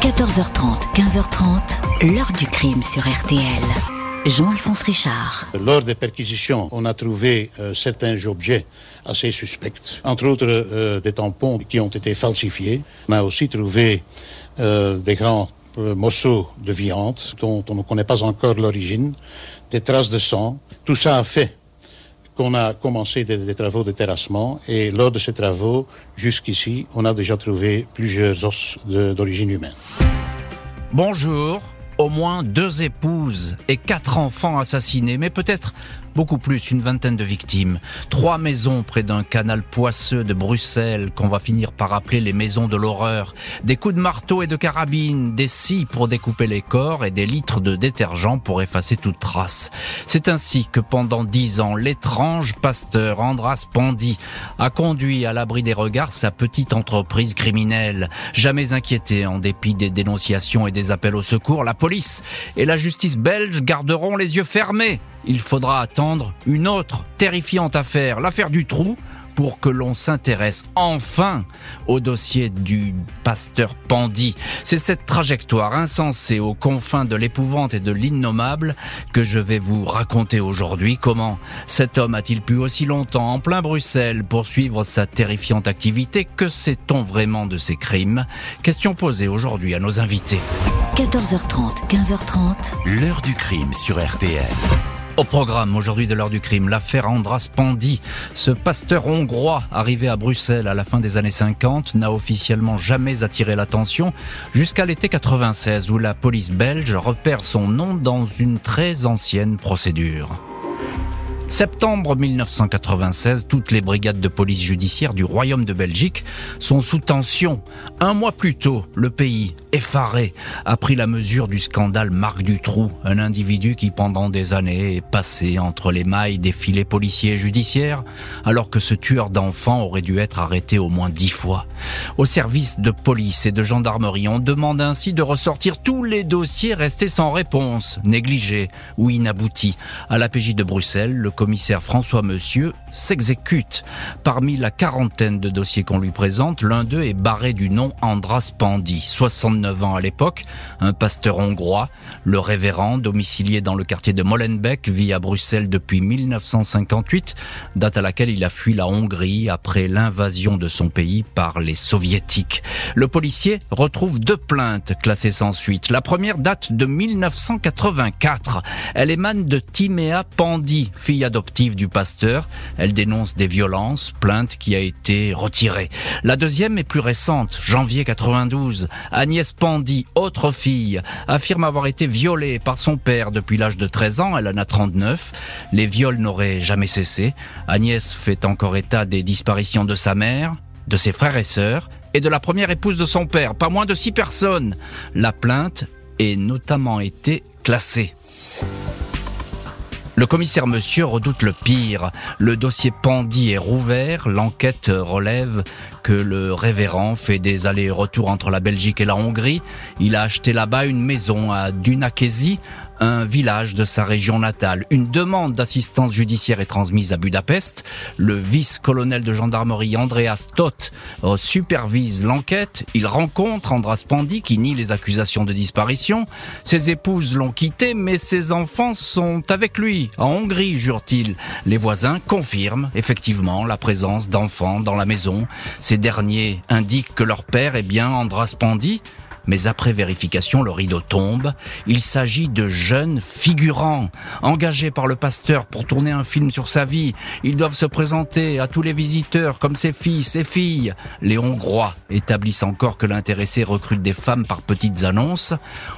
14h30, 15h30, l'heure du crime sur RTL. Jean-Alphonse Richard. Lors des perquisitions, on a trouvé euh, certains objets assez suspects, entre autres euh, des tampons qui ont été falsifiés. On a aussi trouvé euh, des grands morceaux de viande dont on ne connaît pas encore l'origine, des traces de sang. Tout ça a fait qu'on a commencé des, des, travaux de terrassement et lors de ces travaux, jusqu'ici, on a déjà trouvé plusieurs os d'origine humaine. Bonjour, au moins deux épouses et quatre enfants assassinés, mais peut-être beaucoup plus, une vingtaine de victimes. Trois maisons près d'un canal poisseux de Bruxelles qu'on va finir par appeler les maisons de l'horreur. Des coups de marteau et de carabine, des scies pour découper les corps et des litres de détergent pour effacer toute trace. C'est ainsi que pendant dix ans, l'étrange pasteur Andras Pandy a conduit à l'abri des regards sa petite entreprise criminelle. Jamais inquiété en dépit des dénonciations et des appels au secours, la police et la justice belge garderont les yeux fermés il faudra attendre une autre terrifiante affaire, l'affaire du trou, pour que l'on s'intéresse enfin au dossier du pasteur Pandy. C'est cette trajectoire insensée aux confins de l'épouvante et de l'innommable que je vais vous raconter aujourd'hui. Comment cet homme a-t-il pu aussi longtemps en plein Bruxelles poursuivre sa terrifiante activité? Que sait-on vraiment de ses crimes? Question posée aujourd'hui à nos invités. 14h30, 15h30. L'heure du crime sur RTL. Au programme aujourd'hui de l'heure du crime, l'affaire Andras Pandy. Ce pasteur hongrois arrivé à Bruxelles à la fin des années 50 n'a officiellement jamais attiré l'attention jusqu'à l'été 96 où la police belge repère son nom dans une très ancienne procédure. Septembre 1996, toutes les brigades de police judiciaire du Royaume de Belgique sont sous tension. Un mois plus tôt, le pays, effaré, a pris la mesure du scandale Marc Dutroux, un individu qui pendant des années est passé entre les mailles des filets policiers et judiciaires, alors que ce tueur d'enfants aurait dû être arrêté au moins dix fois. Au service de police et de gendarmerie, on demande ainsi de ressortir tous les dossiers restés sans réponse, négligés ou inaboutis. À l'APJ de Bruxelles, le commissaire François Monsieur s'exécute. Parmi la quarantaine de dossiers qu'on lui présente, l'un d'eux est barré du nom Andras Pandy, 69 ans à l'époque, un pasteur hongrois, le révérend, domicilié dans le quartier de Molenbeek, vit à Bruxelles depuis 1958, date à laquelle il a fui la Hongrie après l'invasion de son pays par les soviétiques. Le policier retrouve deux plaintes classées sans suite. La première date de 1984. Elle émane de Timéa Pandy, fille adoptive du pasteur. Elle dénonce des violences, plainte qui a été retirée. La deuxième est plus récente, janvier 92. Agnès Pandy, autre fille, affirme avoir été violée par son père depuis l'âge de 13 ans, elle en a 39. Les viols n'auraient jamais cessé. Agnès fait encore état des disparitions de sa mère, de ses frères et sœurs, et de la première épouse de son père, pas moins de six personnes. La plainte est notamment été classée. Le commissaire Monsieur redoute le pire. Le dossier Pandy est rouvert. L'enquête relève que le révérend fait des allers-retours entre la Belgique et la Hongrie. Il a acheté là-bas une maison à Dunakesi, un village de sa région natale. Une demande d'assistance judiciaire est transmise à Budapest. Le vice-colonel de gendarmerie Andreas Toth supervise l'enquête. Il rencontre Andras Pandy qui nie les accusations de disparition. Ses épouses l'ont quitté, mais ses enfants sont avec lui. En Hongrie, jure-t-il. Les voisins confirment effectivement la présence d'enfants dans la maison. Ces derniers indiquent que leur père est bien Andras Pandy. Mais après vérification, le rideau tombe. Il s'agit de jeunes figurants, engagés par le pasteur pour tourner un film sur sa vie. Ils doivent se présenter à tous les visiteurs comme ses fils et filles. Les Hongrois établissent encore que l'intéressé recrute des femmes par petites annonces.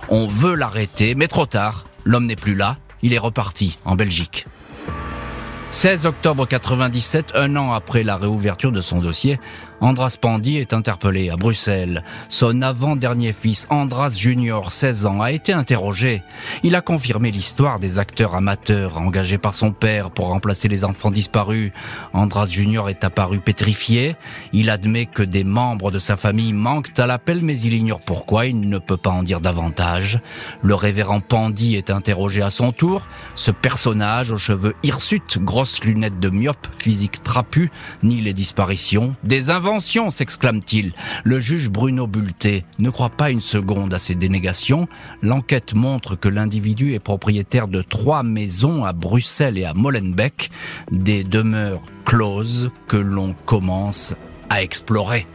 On veut l'arrêter, mais trop tard. L'homme n'est plus là. Il est reparti en Belgique. 16 octobre 97, un an après la réouverture de son dossier, Andras Pandy est interpellé à Bruxelles. Son avant-dernier fils, Andras Junior, 16 ans, a été interrogé. Il a confirmé l'histoire des acteurs amateurs engagés par son père pour remplacer les enfants disparus. Andras Junior est apparu pétrifié. Il admet que des membres de sa famille manquent à l'appel, mais il ignore pourquoi. Il ne peut pas en dire davantage. Le révérend Pandy est interrogé à son tour. Ce personnage aux cheveux hirsutes, grosses lunettes de myope, physique trapu, nie les disparitions. Attention, s'exclame-t-il. Le juge Bruno Bulté ne croit pas une seconde à ces dénégations. L'enquête montre que l'individu est propriétaire de trois maisons à Bruxelles et à Molenbeek, des demeures closes que l'on commence à explorer.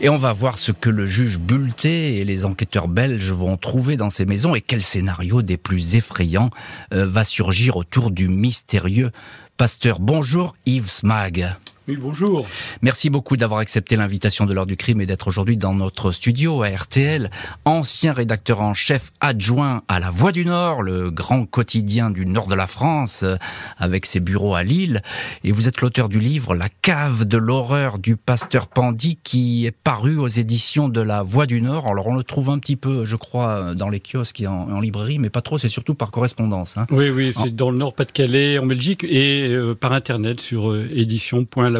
Et on va voir ce que le juge Bulté et les enquêteurs belges vont trouver dans ces maisons et quel scénario des plus effrayants euh, va surgir autour du mystérieux pasteur. Bonjour Yves Smag bonjour. Merci beaucoup d'avoir accepté l'invitation de l'heure du crime et d'être aujourd'hui dans notre studio à RTL. Ancien rédacteur en chef adjoint à La Voix du Nord, le grand quotidien du nord de la France, euh, avec ses bureaux à Lille. Et vous êtes l'auteur du livre La cave de l'horreur du pasteur Pandy qui est paru aux éditions de La Voix du Nord. Alors on le trouve un petit peu, je crois, dans les kiosques et en, librairie, mais pas trop, c'est surtout par correspondance. Hein. Oui, oui, c'est dans le Nord-Pas-de-Calais, en Belgique, et euh, par Internet sur euh, du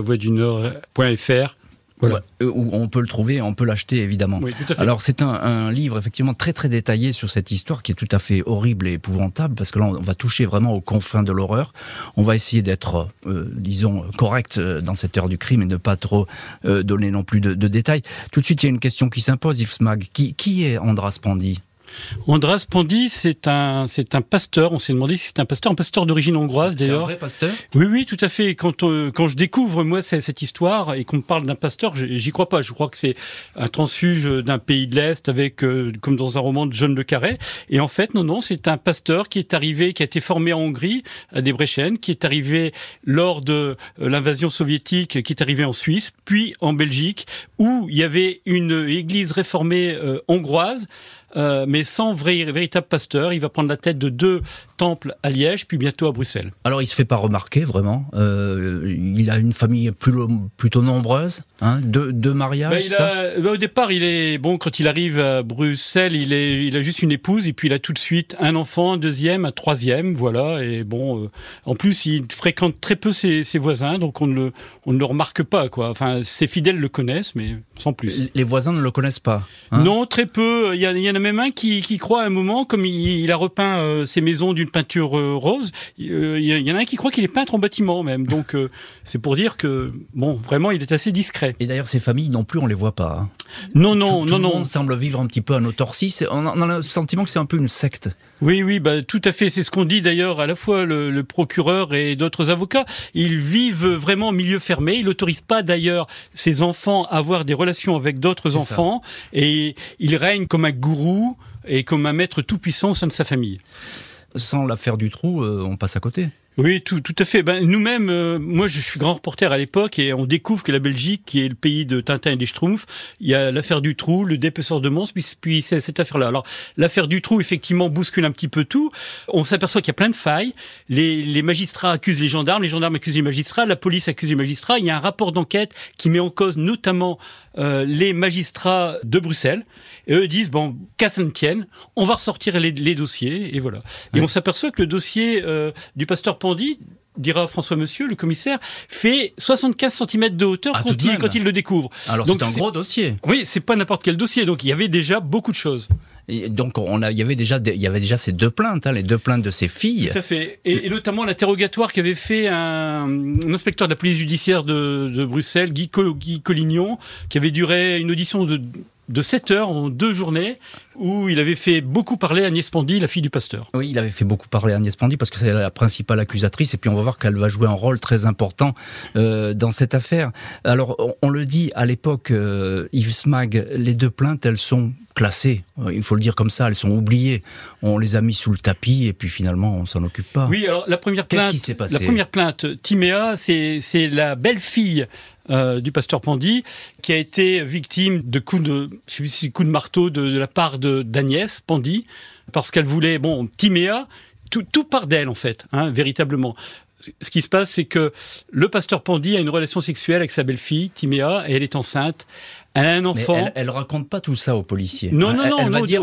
Nord.fr. Voilà. où on peut le trouver, on peut l'acheter évidemment. Oui, tout à fait. Alors c'est un, livre effectivement très très détaillé sur cette histoire qui est tout à fait horrible et épouvantable parce que là on va toucher vraiment aux confins de l'horreur. On va essayer d'être, euh, disons, correct euh, dans cette heure du crime et ne pas trop euh, donner non plus de, détails. Tout de suite il y a une question qui s'impose, Yves Smag. Qui, qui est Andras Pandy Andras Pandi, c'est un, c'est un pasteur. On s'est demandé si c'est un pasteur, un pasteur d'origine hongroise d'ailleurs. C'est un vrai pasteur Oui, oui, tout à fait. Quand, euh, quand je découvre moi cette histoire et qu'on me parle d'un pasteur, j'y crois pas. Je crois que c'est un transfuge d'un pays de l'Est avec, euh, comme dans un roman de John le Carré. Et en fait, non, non, c'est un pasteur qui est arrivé, qui a été formé en Hongrie, à Debrecen, qui est arrivé lors de euh, l'invasion soviétique, qui est arrivé en Suisse, puis en Belgique, où il y avait une église réformée hongroise euh, mais sans vrai, véritable pasteur. Il va prendre la tête de deux à Liège, puis bientôt à Bruxelles. Alors il se fait pas remarquer vraiment. Euh, il a une famille plus, plutôt nombreuse, hein, deux, deux mariages. Ben, ben, au départ, il est bon quand il arrive à Bruxelles, il est, il a juste une épouse et puis il a tout de suite un enfant, un deuxième, un troisième, voilà. Et bon, euh, en plus, il fréquente très peu ses, ses, voisins, donc on ne le, on ne le remarque pas quoi. Enfin, ses fidèles le connaissent, mais sans plus. Les voisins ne le connaissent pas. Hein non, très peu. Il y, en a même un qui, qui croit à un moment, comme il, a repeint euh, ses maisons d'une peinture euh, rose, euh, il y en a un qui croit qu'il est peintre en bâtiment même. Donc c'est pour dire que bon, vraiment, il est assez discret. Et d'ailleurs, ces familles non plus, on les voit pas. Hein. Non, non, non, non. Le monde semble vivre un petit peu à autarcie. On a le sentiment que c'est un peu une secte. Oui, oui, bah, tout à fait. C'est ce qu'on dit d'ailleurs à la fois le, procureur et d'autres avocats. Ils vivent vraiment en milieu fermé. Ils n'autorisent pas d'ailleurs ces enfants à avoir des relations avec d'autres enfants. Et ils règnent comme un gourou et comme un maître tout-puissant au sein de sa famille. Sans l'affaire du trou, euh, on passe à côté. Oui, tout, tout à fait. Ben, Nous-mêmes, euh, moi je suis grand reporter à l'époque et on découvre que la Belgique, qui est le pays de Tintin et des Schtroumpfs, il y a l'affaire du trou, le dépeceur de monstres, puis, puis cette affaire-là. Alors l'affaire du trou, effectivement, bouscule un petit peu tout. On s'aperçoit qu'il y a plein de failles. Les, les magistrats accusent les gendarmes, les gendarmes accusent les magistrats, la police accuse les magistrats. Il y a un rapport d'enquête qui met en cause notamment euh, les magistrats de Bruxelles. Et eux disent, bon, qu'à ça ne tienne, on va ressortir les, les dossiers, et voilà. Et on s'aperçoit que le dossier euh, du pasteur Pandy, dira François Monsieur, le commissaire, fait 75 cm de hauteur ah, quand, il, quand, il, le découvre. Alors c'est un gros dossier. Oui, c'est pas n'importe quel dossier, donc il y avait déjà beaucoup de choses. Et donc on a, il y avait déjà, il y avait déjà ces deux plaintes, hein, les deux plaintes de ces filles. Tout à fait, et, notamment l'interrogatoire qu'avait fait un, inspecteur de la police judiciaire de, de Bruxelles, Guy, Guy Collignon, qui avait duré une audition de de 7 heures en deux journées où il avait fait beaucoup parler Agnès Pandy, la fille du pasteur. Oui, il avait fait beaucoup parler Agnès Pandy parce que c'est la principale accusatrice et puis on va voir qu'elle va jouer un rôle très important euh, dans cette affaire. Alors, on, le dit à l'époque, euh, Yves Smag, les deux plaintes, elles sont classées. Euh, il faut le dire comme ça, elles sont oubliées. On les a mis sous le tapis et puis finalement on s'en occupe pas. Oui, alors la première plainte, qui passé la première plainte, Timéa, c'est la belle-fille euh, du pasteur Pandy, qui a été victime de coups de, je sais si coups de marteau de, la part de d'Agnès Pandy, parce qu'elle voulait, bon, Timéa, tout, tout part d'elle en fait, hein, véritablement ce qui se passe, c'est que le pasteur Pandy a une relation sexuelle avec sa belle-fille, Timéa, et elle est enceinte un enfant. elle, elle, raconte pas tout ça aux policiers. Non, non, non. Elle, va dire,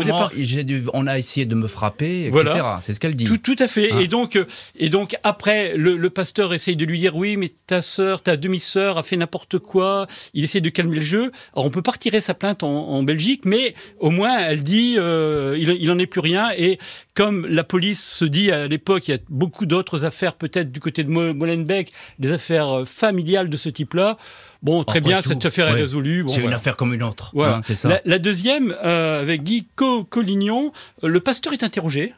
on a essayé de me frapper, etc. Voilà. C'est ce qu'elle dit. Tout, tout, à fait. Hein. Et donc, euh, et donc après, le, le, pasteur essaye de lui dire, oui, mais ta sœur, ta demi-sœur a fait n'importe quoi. Il essaie de calmer le jeu. Alors, on peut pas retirer sa plainte en, en Belgique, mais au moins, elle dit, euh, il, il en est plus rien. Et comme la police se dit à l'époque, il y a beaucoup d'autres affaires, peut-être du côté de Molenbeek, des affaires euh, familiales de ce type-là Bon, très bien, cette affaire est résolue. c'est une affaire comme une autre. Hein, ça. La, deuxième, euh, avec Guy Collignon, euh, le pasteur est interrogé.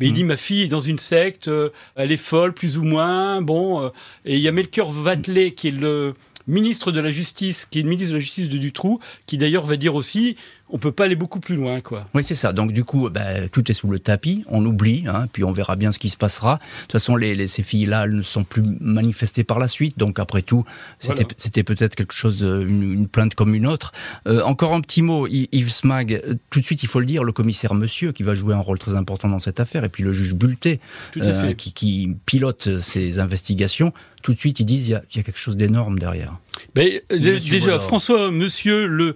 Mais il hmm. dit ma fille est dans une secte, euh, elle est folle plus ou moins. Bon, et il y a Melchior Vatelet qui est le ministre de la Justice, qui est le ministre de la Justice de Dutroux, qui d'ailleurs va dire aussi on peut pas aller beaucoup plus loin, quoi. Oui, c'est ça. Donc du coup, bah, tout est sous le tapis, on oublie, hein, puis on verra bien ce qui se passera. De toute façon, les, ces filles-là, elles ne sont plus manifestées par la suite, donc après tout, c'était peut-être quelque chose, euh, une, plainte comme une autre. Euh, encore un petit mot, Yves Smag. Euh, tout de suite, il faut le dire, le commissaire Monsieur, qui va jouer un rôle très important dans cette affaire, et puis le juge Bulté, qui, qui, pilote ces investigations. Tout de suite, ils disent il y a quelque chose d'énorme derrière. Mais, déjà, François Monsieur, le,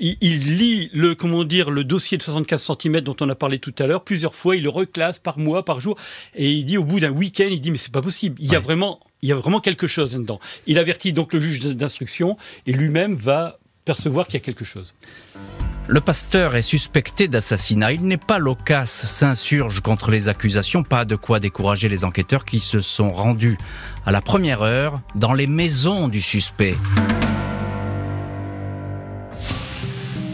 il, lit le comment dire le dossier de 75 cm dont on a parlé tout à l'heure plusieurs fois, il le reclasse par mois, par jour, et il dit au bout d'un week-end, il dit mais c'est pas possible, il y a vraiment il y a vraiment quelque chose là-dedans. Il avertit donc le juge d'instruction et lui-même va percevoir qu'il y a quelque chose. Le pasteur est suspecté d'assassinat. Il n'est pas loquace, s'insurge contre les accusations, pas de quoi décourager les enquêteurs qui se sont rendus à la première heure dans les maisons du suspect.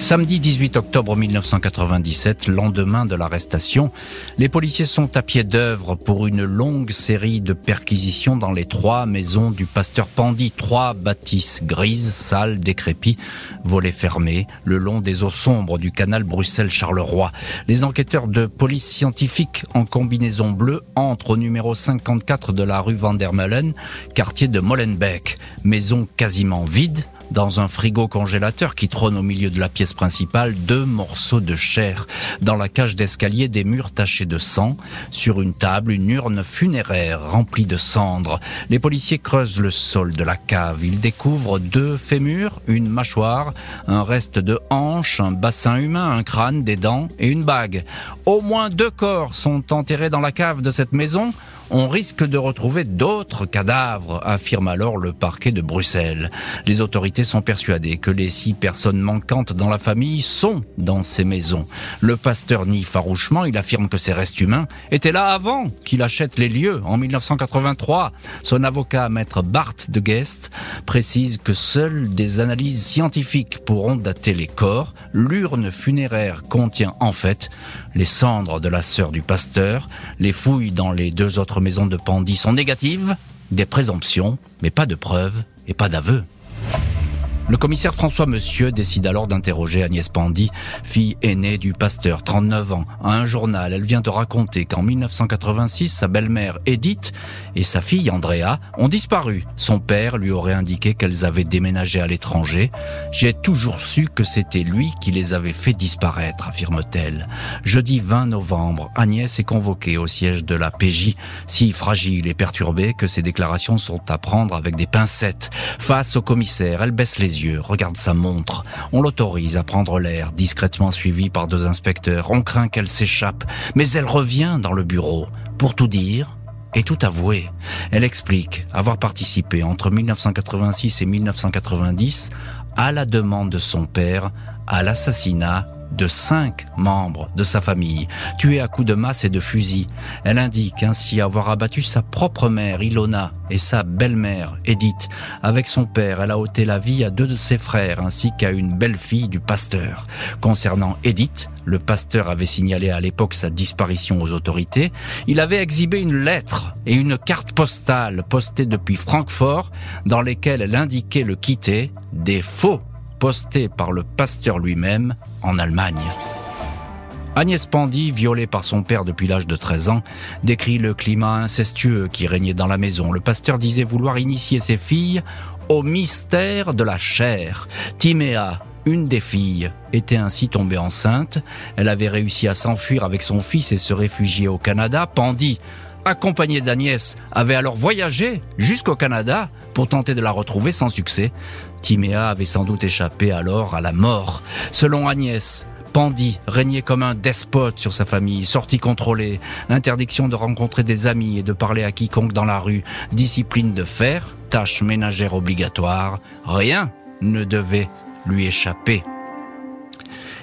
Samedi 18 octobre 1997, lendemain de l'arrestation, les policiers sont à pied d'œuvre pour une longue série de perquisitions dans les trois maisons du pasteur Pandy. Trois bâtisses grises, sales, décrépies, volets fermés, le long des eaux sombres du canal Bruxelles-Charleroi. Les enquêteurs de police scientifique en combinaison bleue entrent au numéro 54 de la rue Vandermeulen, quartier de Molenbeek. Maison quasiment vide, dans un frigo congélateur qui trône au milieu de la pièce principale, deux morceaux de chair. Dans la cage d'escalier, des murs tachés de sang. Sur une table, une urne funéraire remplie de cendres. Les policiers creusent le sol de la cave. Ils découvrent deux fémurs, une mâchoire, un reste de hanche, un bassin humain, un crâne, des dents et une bague. Au moins deux corps sont enterrés dans la cave de cette maison on risque de retrouver d'autres cadavres, affirme alors le parquet de Bruxelles. Les autorités sont persuadées que les six personnes manquantes dans la famille sont dans ces maisons. Le pasteur nie farouchement, il affirme que ces restes humains étaient là avant qu'il achète les lieux en 1983. Son avocat, maître Bart de Guest, précise que seules des analyses scientifiques pourront dater les corps. L'urne funéraire contient en fait les cendres de la sœur du pasteur. Les fouilles dans les deux autres maisons de Pandy sont négatives, des présomptions, mais pas de preuves et pas d'aveux. Le commissaire François Monsieur décide alors d'interroger Agnès Pandy, fille aînée du pasteur, 39 ans. À un journal, elle vient de raconter qu'en 1986, sa belle-mère Edith et sa fille Andrea ont disparu. Son père lui aurait indiqué qu'elles avaient déménagé à l'étranger. J'ai toujours su que c'était lui qui les avait fait disparaître, affirme-t-elle. Jeudi 20 novembre, Agnès est convoquée au siège de la PJ, si fragile et perturbée que ses déclarations sont à prendre avec des pincettes. Face au commissaire, elle baisse les yeux regarde sa montre. On l'autorise à prendre l'air, discrètement suivi par deux inspecteurs. On craint qu'elle s'échappe, mais elle revient dans le bureau. Pour tout dire, et tout avouer. Elle explique avoir participé entre 1986 et 1990 à la demande de son père à l'assassinat de cinq membres de sa famille, tués à coups de masse et de fusil. Elle indique ainsi avoir abattu sa propre mère, Ilona, et sa belle-mère, Edith. Avec son père, elle a ôté la vie à deux de ses frères, ainsi qu'à une belle-fille du pasteur. Concernant Edith, le pasteur avait signalé à l'époque sa disparition aux autorités. Il avait exhibé une lettre et une carte postale postée depuis Francfort, dans lesquelles elle indiquait le quitter, des faux postés par le pasteur lui-même en Allemagne. Agnès Pandy, violée par son père depuis l'âge de 13 ans, décrit le climat incestueux qui régnait dans la maison. Le pasteur disait vouloir initier ses filles au mystère de la chair. Timéa, une des filles, était ainsi tombée enceinte. Elle avait réussi à s'enfuir avec son fils et se réfugier au Canada. Pandy, accompagnée d'Agnès, avait alors voyagé jusqu'au Canada pour tenter de la retrouver sans succès. Timéa avait sans doute échappé alors à la mort. Selon Agnès, Pandy régnait comme un despote sur sa famille, sortie contrôlée, interdiction de rencontrer des amis et de parler à quiconque dans la rue, discipline de fer, tâche ménagère obligatoire, rien ne devait lui échapper.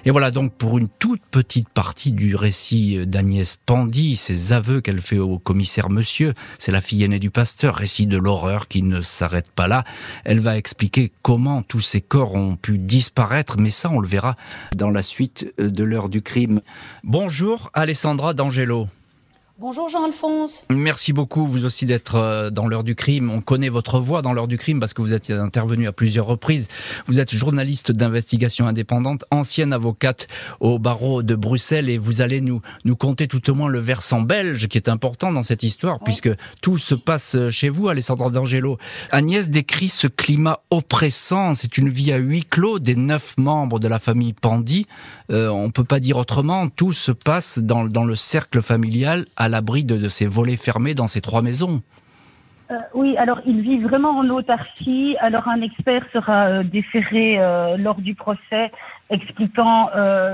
Et voilà donc pour une toute petite partie du récit d'Agnès Pandy, ses aveux qu'elle fait au commissaire Monsieur, c'est la fille aînée du pasteur, récit de l'horreur qui ne s'arrête pas là. Elle va expliquer comment tous ces corps ont pu disparaître, mais ça on le verra dans la suite de l'heure du crime. Bonjour Alessandra D'Angelo. Bonjour Jean-Alphonse. Merci beaucoup vous aussi d'être euh, dans l'heure du crime. On connaît votre voix dans l'heure du crime parce que vous êtes intervenu à plusieurs reprises. Vous êtes journaliste d'investigation indépendante, ancienne avocate au barreau de Bruxelles et vous allez nous, nous conter tout au moins le versant belge qui est important dans cette histoire puisque tout se passe chez vous, Alessandra D'Angelo. Agnès décrit ce climat oppressant. C'est une vie à huis clos des neuf membres de la famille Pandy. Euh, on peut pas dire autrement. Tout se passe dans, dans le cercle familial à l'abri de, ces volets fermés dans ces trois maisons. Euh, oui, alors il vit vraiment en autarcie. Alors un expert sera euh, déféré euh, lors du procès, expliquant,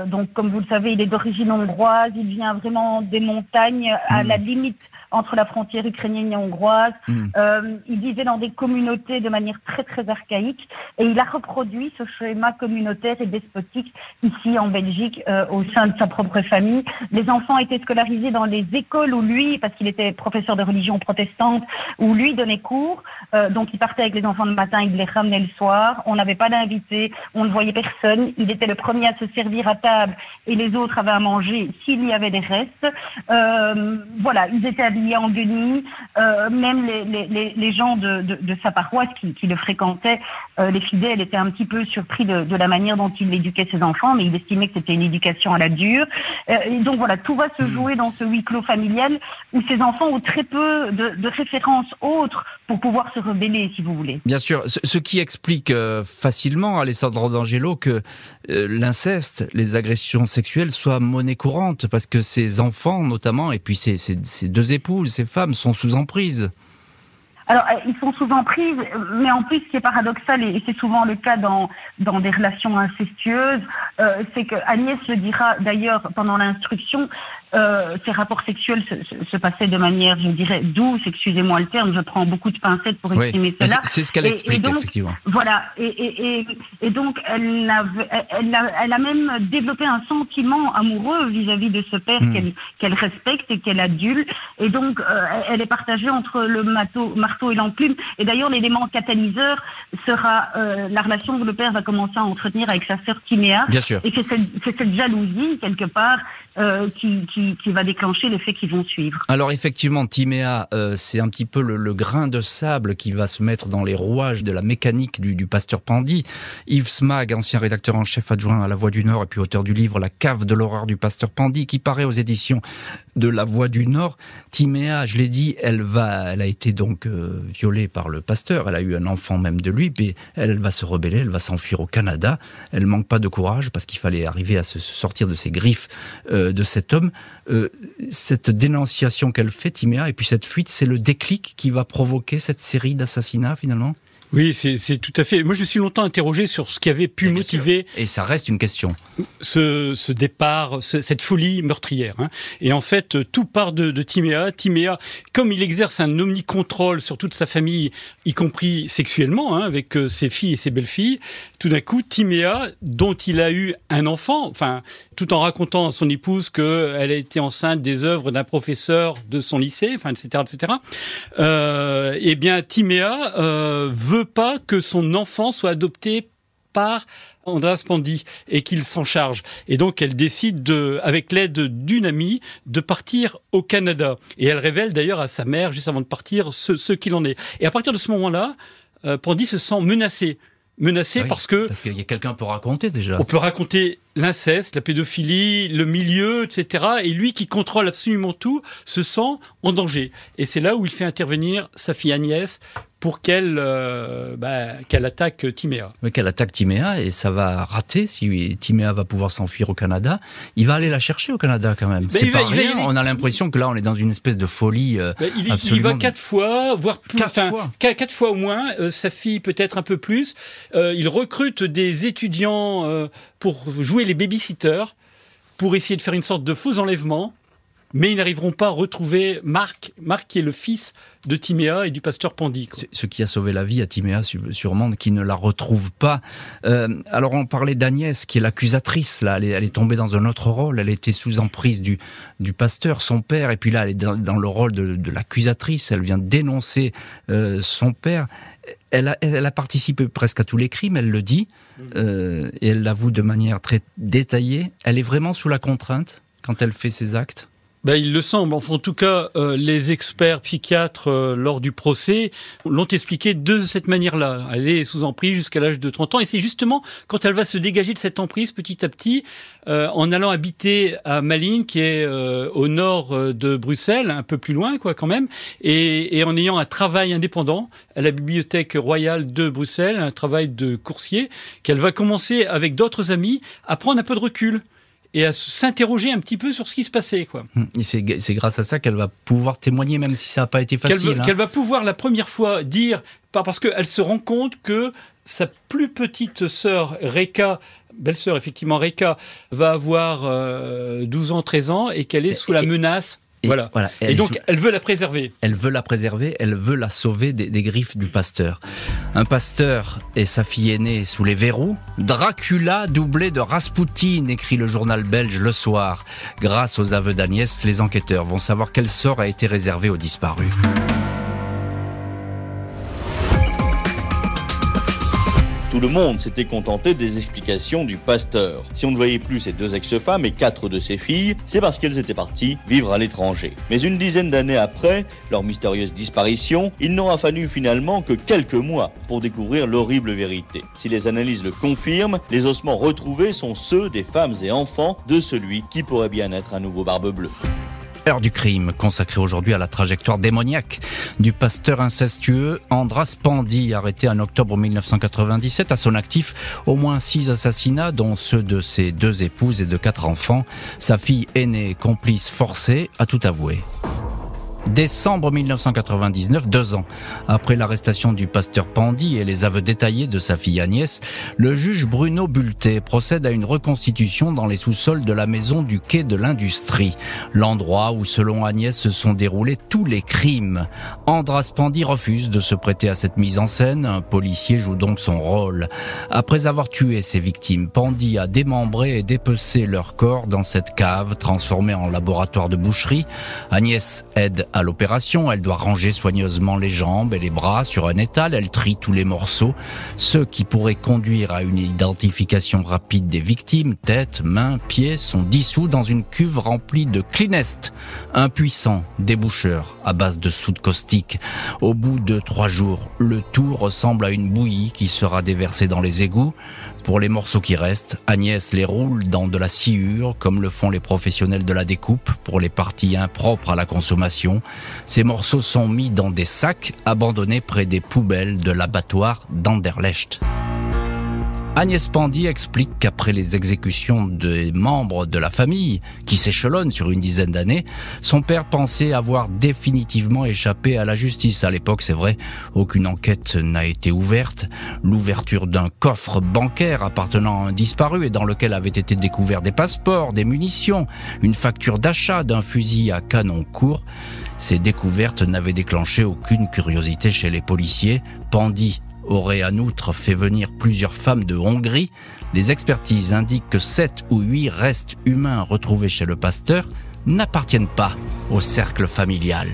donc comme vous le savez, il est d'origine hongroise, il vient vraiment des montagnes, à hmm. la limite entre la frontière ukrainienne et hongroise. Hmm. Euh, il vivait dans des communautés de manière très très archaïque et il a reproduit ce schéma communautaire et despotique ici en Belgique euh, au sein de sa propre famille. Les enfants étaient scolarisés dans les écoles où lui, parce qu'il était professeur de religion protestante, où lui donnait cours. Euh, donc il partait avec les enfants le matin, il les ramenait le soir. On n'avait pas d'invité, on ne voyait personne. Il était le premier à se servir à table et les autres avaient à manger s'il y avait des restes. Euh, voilà, ils étaient habillés en guenilles, euh, même les, les, les, gens de, de, de, sa paroisse qui, qui le fréquentaient, euh, les fidèles étaient un petit peu surpris de, de, la manière dont il éduquait ses enfants, mais il estimait que c'était une éducation à la dure. Et donc voilà, tout va se hmm. jouer dans ce huis clos familial où ses enfants ont très peu de, de références autres pour pouvoir se rebeller, si vous voulez. Bien sûr, ce, qui explique facilement, Alessandro D'Angelo, que l'inceste, les agressions sexuelles soient monnaie courante, parce que ces enfants notamment, et puis ces, deux époux, ces femmes sont sous emprise. Alors, euh, ils sont sous emprise, mais en plus, ce qui est paradoxal, et c'est souvent le cas dans, dans des relations incestueuses, euh, c'est que Agnès le dira d'ailleurs pendant l'instruction, euh, ces rapports sexuels se, passaient de manière, je dirais, douce, excusez-moi le terme, je prends beaucoup de pincettes pour exprimer cela. C'est ce qu'elle explique, effectivement. Voilà, et, et, donc elle a, elle, a, elle a même développé un sentiment amoureux vis-à-vis de ce père hmm. qu'elle respecte et qu'elle adule, et donc euh, elle est partagée entre le marteau, marteau et l'enclume, et d'ailleurs l'élément catalyseur sera euh, la relation que le père va commencer à entretenir avec sa sœur Timéa, Bien sûr. et c'est cette, cette, jalousie, quelque part, qui, qui qui, va déclencher les faits qui vont suivre. Alors effectivement, Timéa, euh, c'est un petit peu le, grain de sable qui va se mettre dans les rouages de la mécanique du, pasteur Pandy. Yves Smag, ancien rédacteur en chef adjoint à La Voix du Nord et puis auteur du livre La cave de l'horreur du pasteur Pandy, qui paraît aux éditions de La Voix du Nord. Timéa, je l'ai dit, elle va, elle a été donc euh, violée par le pasteur. Elle a eu un enfant même de lui, puis elle, va se rebeller, elle va s'enfuir au Canada. Elle manque pas de courage parce qu'il fallait arriver à se sortir de ses griffes euh, de cet homme. Euh, cette dénonciation qu'elle fait, Timéa, et puis cette fuite, c'est le déclic qui va provoquer cette série d'assassinats finalement? Oui, c'est tout à fait. Moi, je me suis longtemps interrogé sur ce qui avait pu motiver. Et ça reste une question. Ce, départ, cette folie meurtrière. Hein. Et en fait, tout part de, de Timéa. Timéa, comme il exerce un omnicontrôle sur toute sa famille, y compris sexuellement, hein, avec euh, ses filles et ses belles-filles, tout d'un coup, Timéa, dont il a eu un enfant, enfin, tout en racontant à son épouse qu'elle a été enceinte des œuvres d'un professeur de son lycée, enfin, etc., etc. Euh, eh bien, Timéa euh, veut pas que son enfant soit adopté par Andreas Pandy et qu'il s'en charge. Et donc elle décide de, avec l'aide d'une amie, de partir au Canada. Et elle révèle d'ailleurs à sa mère, juste avant de partir, ce, qu'il en est. Et à partir de ce moment-là, euh, Pandy se sent menacé menacé parce que parce qu'il y a quelqu'un pour raconter déjà. On peut raconter l'inceste, la pédophilie, le milieu, etc. Et lui qui contrôle absolument tout se sent en danger. Et c'est là où il fait intervenir sa fille Agnès pour qu'elle euh, bah, qu'elle attaque Timéa? Mais qu'elle attaque Timéa et ça va rater si Timéa va pouvoir s'enfuir au Canada. Il va aller la chercher au Canada quand même. C'est pas rien. On a l'impression que là on est dans une espèce de folie. Euh, il, il, va quatre fois, voire plus. Quatre fois. Quatre fois au moins. Euh, sa fille peut-être un peu plus. il recrute des étudiants pour jouer les babysitters pour essayer de faire une sorte de faux enlèvement mais ils n'arriveront pas à retrouver Marc, Marc qui est le fils de Timéa et du pasteur Pandy. Ce qui a sauvé la vie à Timéa, sûrement, qui ne la retrouve pas. Euh, alors on parlait d'Agnès, qui est l'accusatrice, là, elle est, tombée dans un autre rôle, elle était sous emprise du, du pasteur, son père, et puis là elle est dans, le rôle de, l'accusatrice, elle vient dénoncer euh, son père. Elle a, elle a, participé presque à tous les crimes, elle le dit, mmh. euh, et elle l'avoue de manière très détaillée. Elle est vraiment sous la contrainte quand elle fait ses actes? Ben, il le semble. Enfin, en tout cas, euh, les experts psychiatres euh, lors du procès l'ont expliqué de cette manière-là. Elle est sous emprise jusqu'à l'âge de 30 ans. Et c'est justement quand elle va se dégager de cette emprise petit à petit, euh, en allant habiter à Malines, qui est au nord de Bruxelles, un peu plus loin, quoi, quand même, et, et en ayant un travail indépendant à la Bibliothèque royale de Bruxelles, un travail de coursier, qu'elle va commencer avec d'autres amis à prendre un peu de recul et à s'interroger un petit peu sur ce qui se passait. Quoi. Hum, et c'est grâce à ça qu'elle va pouvoir témoigner, même si ça n'a pas été facile. Qu'elle va, pouvoir la première fois dire, parce qu'elle se rend compte que sa plus petite sœur, Reka, belle-sœur effectivement, Reka, va avoir 12 euh, ans, 13 ans, et qu'elle est sous la menace et, voilà. Et, donc, elle veut la préserver. Elle veut la préserver, elle veut la sauver des, griffes du pasteur. Un pasteur et sa fille aînée sous les verrous. Dracula doublé de Rasputin, écrit le journal belge le soir. Grâce aux aveux d'Agnès, les enquêteurs vont savoir quel sort a été réservé aux disparus. Tout le monde s'était contenté des explications du pasteur. Si on ne voyait plus ces deux ex-femmes et quatre de ses filles, c'est parce qu'elles étaient parties vivre à l'étranger. Mais une dizaine d'années après leur mystérieuse disparition, il n'aura fallu finalement que quelques mois pour découvrir l'horrible vérité. Si les analyses le confirment, les ossements retrouvés sont ceux des femmes et enfants de celui qui pourrait bien être un nouveau barbe bleue. Heure du crime, consacrée aujourd'hui à la trajectoire démoniaque du pasteur incestueux Andras Pandy, arrêté en octobre 1997. À son actif, au moins six assassinats, dont ceux de ses deux épouses et de quatre enfants. Sa fille aînée, complice forcée, a tout avoué. Décembre 1999, deux ans après l'arrestation du pasteur Pandy et les aveux détaillés de sa fille Agnès, le juge Bruno Bulté procède à une reconstitution dans les sous-sols de la maison du quai de l'industrie, l'endroit où, selon Agnès, se sont déroulés tous les crimes. Andras Pandy refuse de se prêter à cette mise en scène. Un policier joue donc son rôle. Après avoir tué ses victimes, Pandy a démembré et dépecé leur corps dans cette cave transformée en laboratoire de boucherie. Agnès aide à l'opération, elle doit ranger soigneusement les jambes et les bras sur un étal, elle trie tous les morceaux, ceux qui pourraient conduire à une identification rapide des victimes, tête, mains, pieds, sont dissous dans une cuve remplie de clinest, un puissant déboucheur à base de soude caustique. Au bout de trois jours, le tout ressemble à une bouillie qui sera déversée dans les égouts. Pour les morceaux qui restent, Agnès les roule dans de la sciure, comme le font les professionnels de la découpe, pour les parties impropres à la consommation. Ces morceaux sont mis dans des sacs abandonnés près des poubelles de l'abattoir d'Anderlecht. Agnès Pandy explique qu'après les exécutions des membres de la famille, qui s'échelonnent sur une dizaine d'années, son père pensait avoir définitivement échappé à la justice. À l'époque, c'est vrai, aucune enquête n'a été ouverte. L'ouverture d'un coffre bancaire appartenant à un disparu et dans lequel avaient été découverts des passeports, des munitions, une facture d'achat d'un fusil à canon court, ces découvertes n'avaient déclenché aucune curiosité chez les policiers. Pandy aurait en outre fait venir plusieurs femmes de Hongrie, les expertises indiquent que sept ou huit restes humains retrouvés chez le pasteur n'appartiennent pas au cercle familial.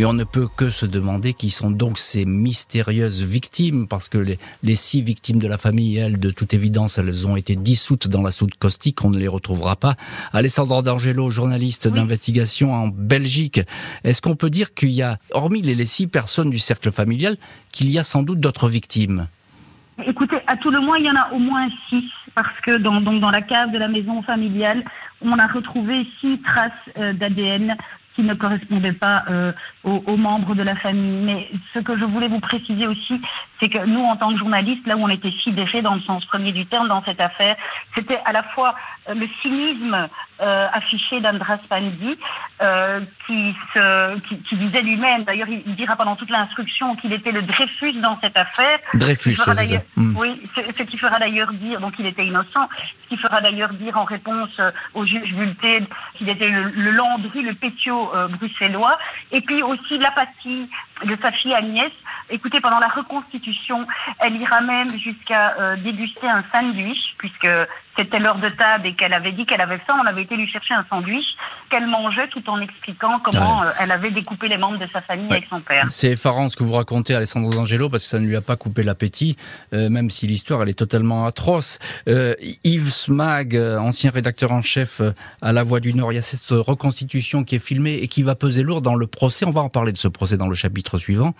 Et on ne peut que se demander qui sont donc ces mystérieuses victimes, parce que les, six victimes de la famille, elles, de toute évidence, elles ont été dissoutes dans la soude caustique, on ne les retrouvera pas. Alessandro D'Angelo, journaliste d'investigation en Belgique, est-ce qu'on peut dire qu'il y a, hormis les, six personnes du cercle familial, qu'il y a sans doute d'autres victimes? Écoutez, à tout le moins, il y en a au moins six, parce que dans, donc dans la cave de la maison familiale, on a retrouvé six traces euh, d'ADN ne correspondait pas euh, aux, membres de la famille. Mais ce que je voulais vous préciser aussi, c'est que nous, en tant que journalistes, là où on était sidérés dans le sens premier du terme dans cette affaire, c'était à la fois le cynisme euh, affiché d'Andras Pandi, euh, qui, se, qui, qui disait lui-même, d'ailleurs il, dira pendant toute l'instruction qu'il était le Dreyfus dans cette affaire. Dreyfus, c'est ça. Hmm. Oui, ce qui fera d'ailleurs dire, donc il était innocent, ce qui fera d'ailleurs dire en réponse au juge Bulté qu'il était le, le Landru, le Pétio bruxellois, et puis aussi l'apathie de sa fille Agnès. Écoutez, pendant la reconstitution, elle ira même jusqu'à euh, déguster un sandwich, puisque c'était l'heure de table et qu'elle avait dit qu'elle avait faim. On avait été lui chercher un sandwich qu'elle mangeait tout en expliquant comment euh, elle avait découpé les membres de sa famille avec son père. C'est effarant ce que vous racontez, Alessandro D'Angelo, parce que ça ne lui a pas coupé l'appétit, euh, même si l'histoire elle est totalement atroce. Yves Smag, ancien rédacteur en chef à La Voix du Nord, il y a cette reconstitution qui est filmée et qui va peser lourd dans le procès. On va en parler de ce procès dans le chapitre suivant.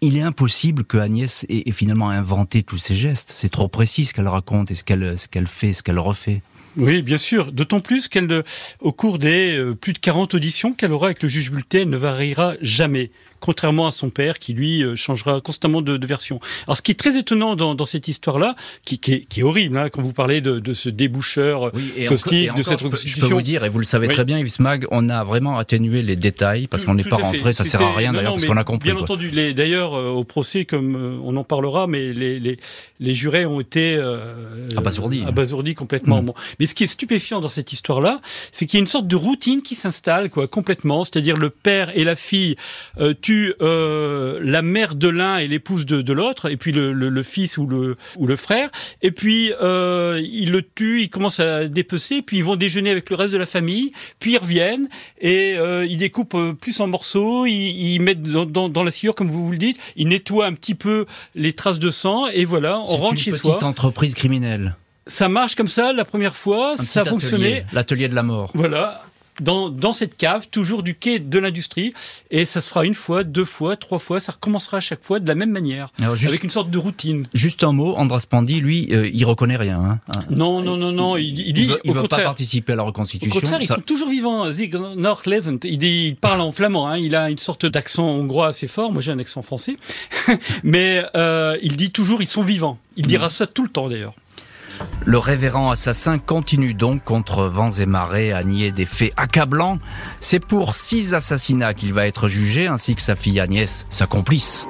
il est impossible que Agnès ait, finalement inventé tous ces gestes. C'est trop précis ce qu'elle raconte et ce qu'elle fait, ce qu'elle refait. Oui, bien sûr. D'autant plus qu'elle, au cours des euh, plus de 40 auditions qu'elle aura avec le juge Bulletin, ne variera jamais contrairement à son père qui lui euh, changera constamment de, de, version. Alors ce qui est très étonnant dans, dans cette histoire-là, qui, qui, est, qui, est, horrible, hein, quand vous parlez de, de ce déboucheur oui, et caustique, de cette reconstitution. Je, peux vous dire, et vous le savez très bien, Yves Mag, on a vraiment atténué les détails parce qu'on n'est pas rentré, ça sert à rien d'ailleurs parce qu'on a compris. Bien quoi. entendu, d'ailleurs euh, au procès, comme euh, on en parlera, mais les, les, les jurés ont été euh, abasourdis, abasourdis complètement. Mmh. Bon. Mais ce qui est stupéfiant dans cette histoire-là, c'est qu'il y a une sorte de routine qui s'installe quoi complètement, c'est-à-dire le père et la fille euh, tue euh, la mère de l'un et l'épouse de, de l'autre, et puis le, le, le, fils ou le, ou le frère, et puis euh, ils le tuent, ils commencent à dépecer, puis ils vont déjeuner avec le reste de la famille, puis ils reviennent et euh, ils découpent euh, plus en morceaux, ils, ils mettent dans, dans, dans, la sciure comme vous vous le dites, ils nettoient un petit peu les traces de sang, et voilà, on rentre chez soi. C'est une petite entreprise criminelle ça marche comme ça la première fois, Un ça fonctionnait. L'atelier de la mort. Voilà dans, dans cette cave, toujours du quai de l'industrie, et ça se fera une fois, deux fois, trois fois, ça recommencera à chaque fois de la même manière, Alors juste, avec une sorte de routine. Juste un mot, Andras Pandi, lui, euh, il reconnaît rien. Hein. Non, non, non, non, il, il dit, il veut, il veut pas participer à la reconstitution. Au contraire, ça... ils sont toujours vivants. Il, dit, il parle en flamand, hein, il a une sorte d'accent hongrois assez fort. Moi, j'ai un accent français, mais euh, il dit toujours, ils sont vivants. Il dira mmh. ça tout le temps d'ailleurs. Le révérend assassin continue donc contre vents et marées à nier des faits accablants. C'est pour six assassinats qu'il va être jugé, ainsi que sa fille Agnès, sa complice.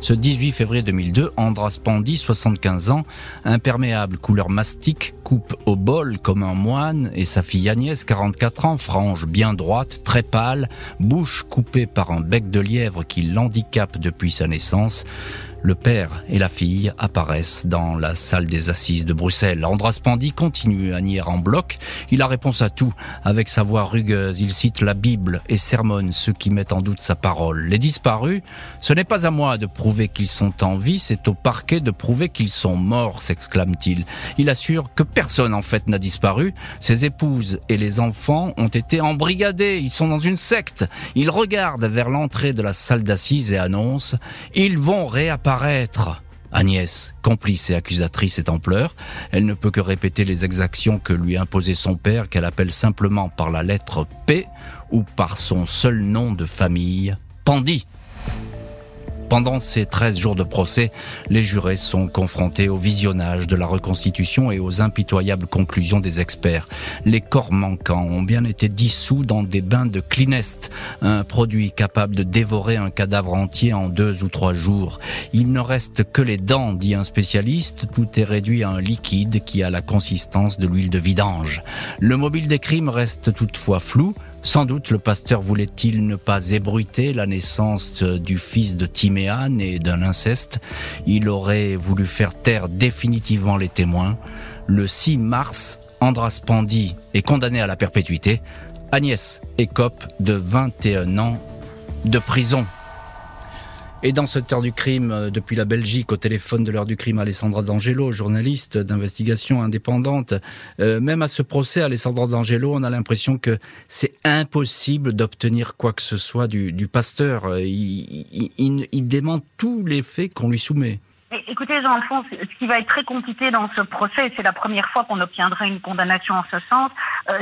Ce 18 février 2002, Andras Pandi, 75 ans, imperméable couleur mastic, coupe au bol comme un moine, et sa fille Agnès, 44 ans, frange bien droite, très pâle, bouche coupée par un bec de lièvre qui l'handicape depuis sa naissance, le père et la fille apparaissent dans la salle des assises de Bruxelles. Andras Pandi continue à nier en bloc. Il a réponse à tout. Avec sa voix rugueuse, il cite la Bible et sermonne ceux qui mettent en doute sa parole. Les disparus, ce n'est pas à moi de prouver qu'ils sont en vie, c'est au parquet de prouver qu'ils sont morts, s'exclame-t-il. Il assure que personne en fait n'a disparu. Ses épouses et les enfants ont été embrigadés. Ils sont dans une secte. Il regarde vers l'entrée de la salle d'assises et annonce, ils vont réapparaître paraître. Agnès, complice et accusatrice, est en pleurs. Elle ne peut que répéter les exactions que lui imposait son père, qu'elle appelle simplement par la lettre P ou par son seul nom de famille, Pandy. Pendant ces 13 jours de procès, les jurés sont confrontés au visionnage de la reconstitution et aux impitoyables conclusions des experts. Les corps manquants ont bien été dissous dans des bains de Clinest, un produit capable de dévorer un cadavre entier en deux ou trois jours. Il ne reste que les dents, dit un spécialiste, tout est réduit à un liquide qui a la consistance de l'huile de vidange. Le mobile des crimes reste toutefois flou, sans doute le pasteur voulait-il ne pas ébruiter la naissance du fils de Timéane et d'un inceste. Il aurait voulu faire taire définitivement les témoins. Le 6 mars, Andras Pandi est condamné à la perpétuité. Agnès écope de 21 ans de prison. Et dans cette heure du crime, euh, depuis la Belgique, au téléphone de l'heure du crime, Alessandra D'Angelo, journaliste d'investigation indépendante. Euh, même à ce procès, Alessandra D'Angelo, on a l'impression que c'est impossible d'obtenir quoi que ce soit du, pasteur. Euh, il, il, dément tous les faits qu'on lui soumet. Écoutez, Jean-Alphonse, ce qui va être très compliqué dans ce procès, c'est la première fois qu'on obtiendra une condamnation en ce sens,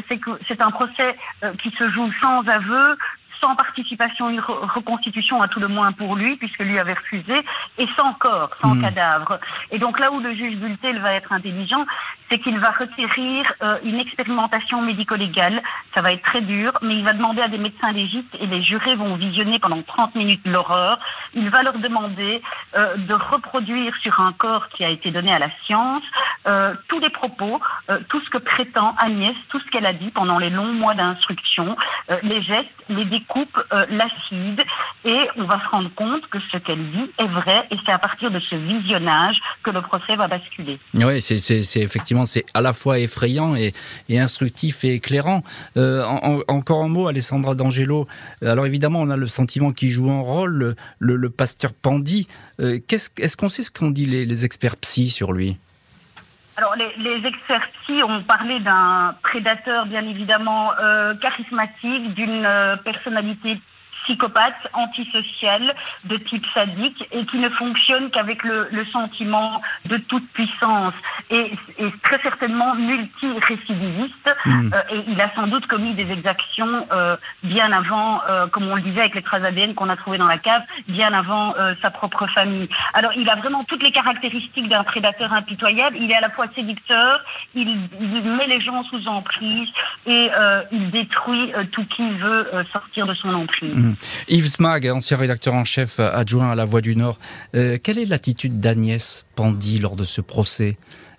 c'est que c'est un procès qui se joue sans aveu, sans participation, une reconstitution à tout le moins pour lui, puisque lui avait refusé, et sans corps, sans hmm. cadavre. Et donc là où le juge Bultel va être intelligent, c'est qu'il va requérir euh, une expérimentation médico-légale. Ça va être très dur, mais il va demander à des médecins légistes et les jurés vont visionner pendant 30 minutes l'horreur. Il va leur demander euh, de reproduire sur un corps qui a été donné à la science euh, tous les propos, tout ce que prétend Agnès, tout ce qu'elle a dit pendant les longs mois d'instruction, les gestes, les découpes, l'acide, et on va se rendre compte que ce qu'elle dit est vrai, et c'est à partir de ce visionnage que le procès va basculer. Oui, c'est effectivement c'est à la fois effrayant et, instructif et éclairant. Euh, encore un mot, Alessandra D'Angelo. Alors évidemment, on a le sentiment qui joue un rôle, le, pasteur Pandy. Euh, est-ce qu'on sait ce qu'ont dit les, experts psy sur lui? Alors, les, experts psy ont parlé d'un prédateur, bien évidemment, euh, charismatique, d'une personnalité psychopathe, antisocial, de type sadique, et qui ne fonctionne qu'avec le, sentiment de toute puissance, et, très certainement multirécidiviste, hmm. euh, et il a sans doute commis des exactions euh, bien avant, euh, comme on le disait avec les traces ADN qu'on a trouvées dans la cave, bien avant sa propre famille. Alors il a vraiment toutes les caractéristiques d'un prédateur impitoyable, il est à la fois séducteur, il, met les gens sous emprise, et il détruit tout qui veut sortir de son emprise. Hmm. Yves Smag, ancien rédacteur en chef adjoint à La Voix du Nord. Euh, quelle est l'attitude d'Agnès Pandy lors de ce procès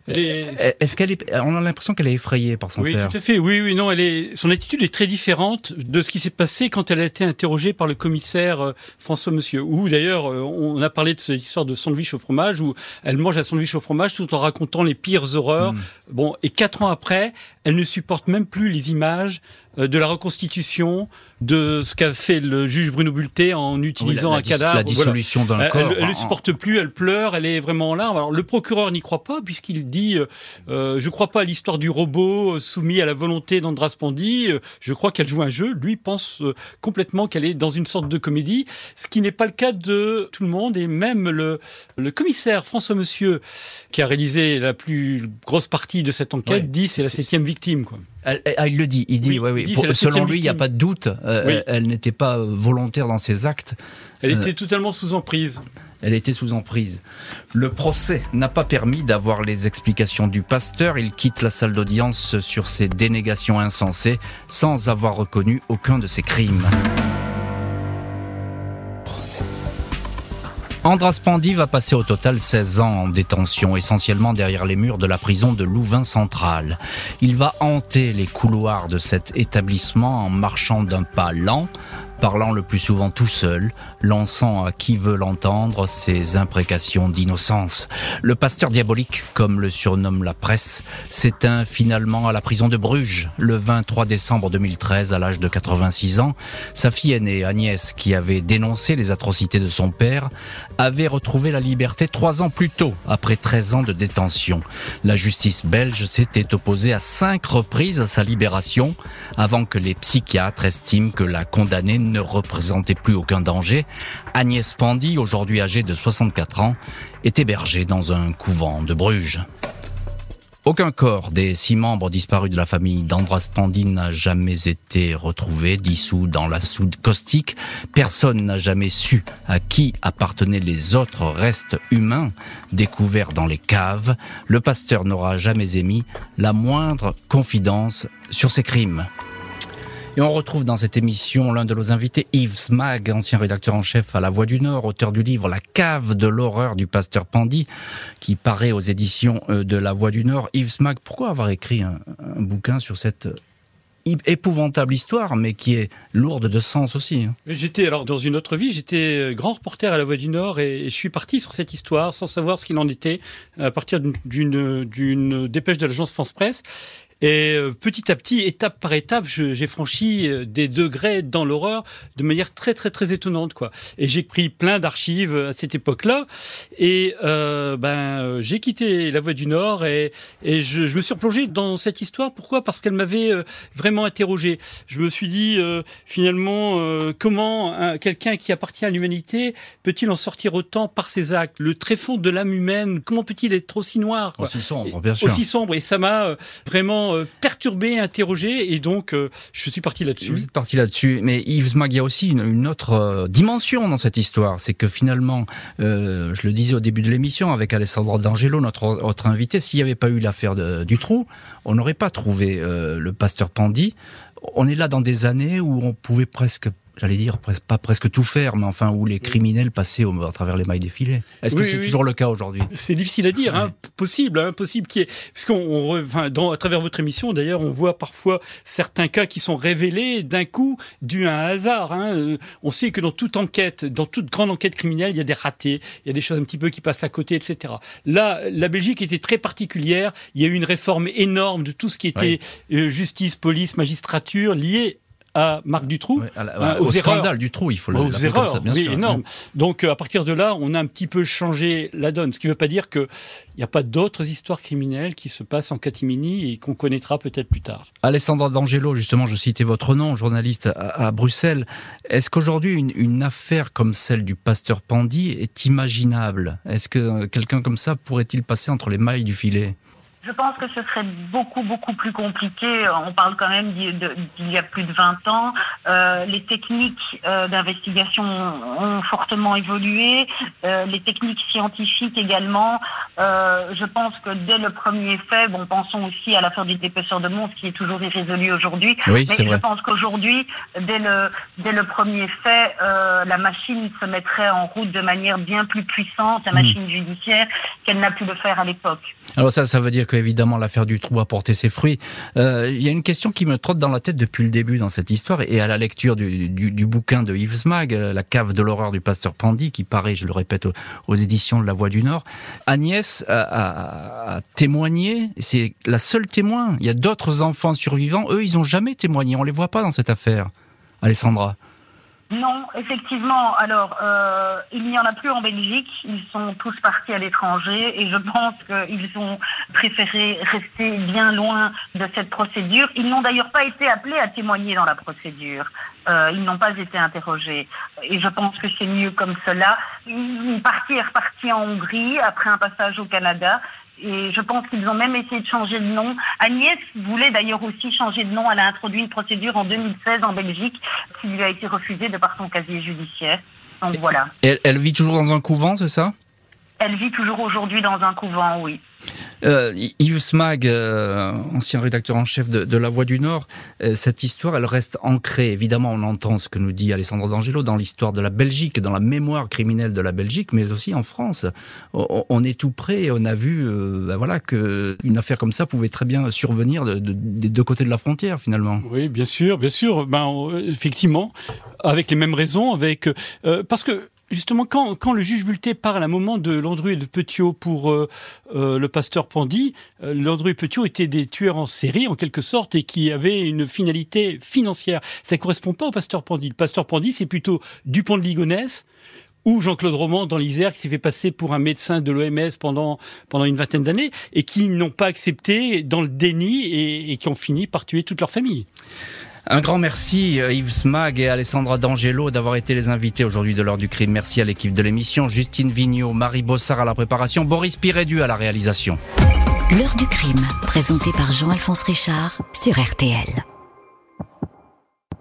euh, est-ce qu'elle est, on a l'impression qu'elle est effrayée par son père. Oui, tout à fait. Oui, oui, non, elle est, son attitude est très différente de ce qui s'est passé quand elle a été interrogée par le commissaire euh, François Monsieur. Ou d'ailleurs, on a parlé de cette histoire de sandwich au fromage où elle mange un sandwich au fromage tout en racontant les pires horreurs. Hmm. Bon, et quatre ans après, elle ne supporte même plus les images de la reconstitution, de ce qu'a fait le juge Bruno Bulté en utilisant un cadavre. La dissolution d'un corps. Elle, ne supporte plus, elle pleure, elle est vraiment là. Alors le procureur n'y croit pas puisqu'il dit Je euh, euh, je crois pas à l'histoire du robot euh, soumis à la volonté d'Andras Pandi. Je crois qu'elle joue un jeu. Lui pense complètement qu'elle est dans une sorte de comédie, ce qui n'est pas le cas de tout le monde et même le, le commissaire François Monsieur qui a réalisé la plus grosse partie de cette enquête dit c'est la septième victime quoi. Ah, il le dit, il dit, oui, oui, selon lui, il n'y a pas de doute, euh, elle, n'était pas volontaire dans ses actes. Elle était euh, totalement sous emprise. Elle était sous emprise. Le procès n'a pas permis d'avoir les explications du pasteur. Il quitte la salle d'audience sur ses dénégations insensées sans avoir reconnu aucun de ses crimes. Andras Pandy va passer au total 16 ans en détention, essentiellement derrière les murs de la prison de Louvain Central. Il va hanter les couloirs de cet établissement en marchant d'un pas lent, parlant le plus souvent tout seul, lançant à qui veut l'entendre ses imprécations d'innocence. Le pasteur diabolique, comme le surnomme la presse, s'éteint finalement à la prison de Bruges le 23 décembre 2013 à l'âge de 86 ans. Sa fille aînée, Agnès, qui avait dénoncé les atrocités de son père, avait retrouvé la liberté trois ans plus tôt, après 13 ans de détention. La justice belge s'était opposée à cinq reprises à sa libération, avant que les psychiatres estiment que la condamnée ne représentait plus aucun danger, Agnès Pandy, aujourd'hui âgée de 64 ans, est hébergée dans un couvent de Bruges. Aucun corps des six membres disparus de la famille d'Andras Pandy n'a jamais été retrouvé, dissous dans la soude caustique. Personne n'a jamais su à qui appartenaient les autres restes humains découverts dans les caves. Le pasteur n'aura jamais émis la moindre confidence sur ces crimes. Et on retrouve dans cette émission l'un de nos invités, Yves Smag, ancien rédacteur en chef à La Voix du Nord, auteur du livre La cave de l'horreur du pasteur Pandy, qui paraît aux éditions euh, de La Voix du Nord. Yves Smag, pourquoi avoir écrit un, bouquin sur cette épouvantable histoire, mais qui est lourde de sens aussi. Hein? J'étais alors dans une autre vie, j'étais euh, grand reporter à La Voix du Nord et je suis parti sur cette histoire sans savoir ce qu'il en était à partir d'une dépêche de l'agence France Presse. Et euh, petit à petit, étape par étape, j'ai franchi euh, des degrés dans l'horreur de manière très très très étonnante quoi. Et j'ai pris plein d'archives à cette époque-là. Et euh, ben j'ai quitté la Voie du Nord et, et je, je, me suis replongé dans cette histoire. Pourquoi? Parce qu'elle m'avait euh, vraiment interrogé. Je me suis dit finalement comment quelqu'un qui appartient à l'humanité peut-il en sortir autant par ses actes? Le tréfonds de l'âme humaine, comment peut-il être aussi noir Aussi sombre, bien sûr. Aussi sombre. Et ça m'a vraiment vraiment perturbé, interrogé, et donc je suis parti là-dessus. Vous êtes parti là-dessus, mais Yves Mag, il y a aussi une, autre dimension dans cette histoire, c'est que finalement, je le disais au début de l'émission avec Alessandro D'Angelo, notre autre invité, s'il n'y avait pas eu l'affaire du trou, on n'aurait pas trouvé le pasteur Pandy. On est là dans des années où on pouvait presque j'allais dire, pas presque tout faire, mais enfin où les criminels passaient au, à travers les mailles des filets. Est-ce que c'est toujours le cas aujourd'hui? C'est difficile à dire, hein, possible, hein, possible qui est, parce qu'on, enfin, dans, à travers votre émission d'ailleurs, on voit parfois certains cas qui sont révélés d'un coup dû à un hasard. Hein. Euh, on sait que dans toute enquête, dans toute grande enquête criminelle, il y a des ratés, il y a des choses un petit peu qui passent à côté, etc. Là, la Belgique était très particulière. Il y a eu une réforme énorme de tout ce qui était euh, justice, police, magistrature liée à Marc Dutroux, hein, au scandale Dutroux, il faut le aux erreurs, ça, bien oui, énorme. Donc euh, à partir de là, on a un petit peu changé la donne, ce qui ne veut pas dire qu'il n'y a pas d'autres histoires criminelles qui se passent en catimini et qu'on connaîtra peut-être plus tard. Alessandra D'Angelo, justement, je citais votre nom, journaliste à, Bruxelles. Est-ce qu'aujourd'hui une, une, affaire comme celle du pasteur Pandy est imaginable? Est-ce que quelqu'un comme ça pourrait-il passer entre les mailles du filet? Je pense que ce serait beaucoup, beaucoup plus compliqué. On parle quand même d'il y a plus de 20 ans. Euh, les techniques euh, d'investigation ont fortement évolué, euh, les techniques scientifiques également. je pense que dès le premier fait, bon, pensons aussi à l'affaire du dépeceur de Mons qui est toujours irrésolue aujourd'hui. Oui, mais je pense qu'aujourd'hui, dès le, dès le premier fait, la machine se mettrait en route de manière bien plus puissante, la hmm. machine judiciaire, qu'elle n'a pu le faire à l'époque. Alors ça, ça veut dire que évidemment l'affaire du trou a porté ses fruits. Euh, il y a une question qui me trotte dans la tête depuis le début dans cette histoire et à la lecture du, bouquin de Yves Mag, euh, La cave de l'horreur du pasteur Pandy, qui paraît, je le répète, aux, éditions de La Voix du Nord. Agnès a, témoigné, c'est la seule témoin. Il y a d'autres enfants survivants, eux, ils n'ont jamais témoigné, on les voit pas dans cette affaire. Alessandra. Non, effectivement. Alors, euh, il n'y en a plus en Belgique. Ils sont tous partis à l'étranger et je pense qu'ils ont préféré rester bien loin de cette procédure. Ils n'ont d'ailleurs pas été appelés à témoigner dans la procédure. Euh, ils n'ont pas été interrogés. Et je pense que c'est mieux comme cela. Une partie est repartie en Hongrie après un passage au Canada et je pense qu'ils ont même essayé de changer de nom. Agnès voulait d'ailleurs aussi changer de nom. Elle a introduit une procédure en 2016 en Belgique qui lui a été refusée de par son casier judiciaire. Donc voilà. elle vit toujours dans un couvent, c'est ça? Elle vit toujours aujourd'hui dans un couvent, oui. Euh, Yves Smag, euh, ancien rédacteur en chef de, La Voix du Nord, euh, cette histoire, elle reste ancrée. Évidemment, on entend ce que nous dit Alessandro D'Angelo dans l'histoire de la Belgique, dans la mémoire criminelle de la Belgique, mais aussi en France. On, est tout près on a vu ben voilà, qu'une affaire comme ça pouvait très bien survenir des deux côtés de la frontière, finalement. Oui, bien sûr, bien sûr. Ben, effectivement, avec les mêmes raisons, avec parce que justement, quand, quand le juge Bulté parle à un moment de Landru et de Petiot pour euh, euh, le pasteur Pandy, euh, Landru et Petiot étaient des tueurs en série, en quelque sorte, et qui avaient une finalité financière. Ça ne correspond pas au pasteur Pandy. Le pasteur Pandy, c'est plutôt Dupont de Ligonnès, ou Jean-Claude Roman dans l'Isère qui s'est fait passer pour un médecin de l'OMS pendant, pendant une vingtaine d'années et qui n'ont pas accepté dans le déni et, et qui ont fini par tuer toute leur famille. Un grand merci euh, Yves Smag et Alessandra D'Angelo d'avoir été les invités aujourd'hui de l'heure du crime. Merci à l'équipe de l'émission, Justine Vignot, Marie Bossard à la préparation, Boris Pirédu à la réalisation. L'heure du crime, présenté par Jean-Alphonse Richard sur RTL.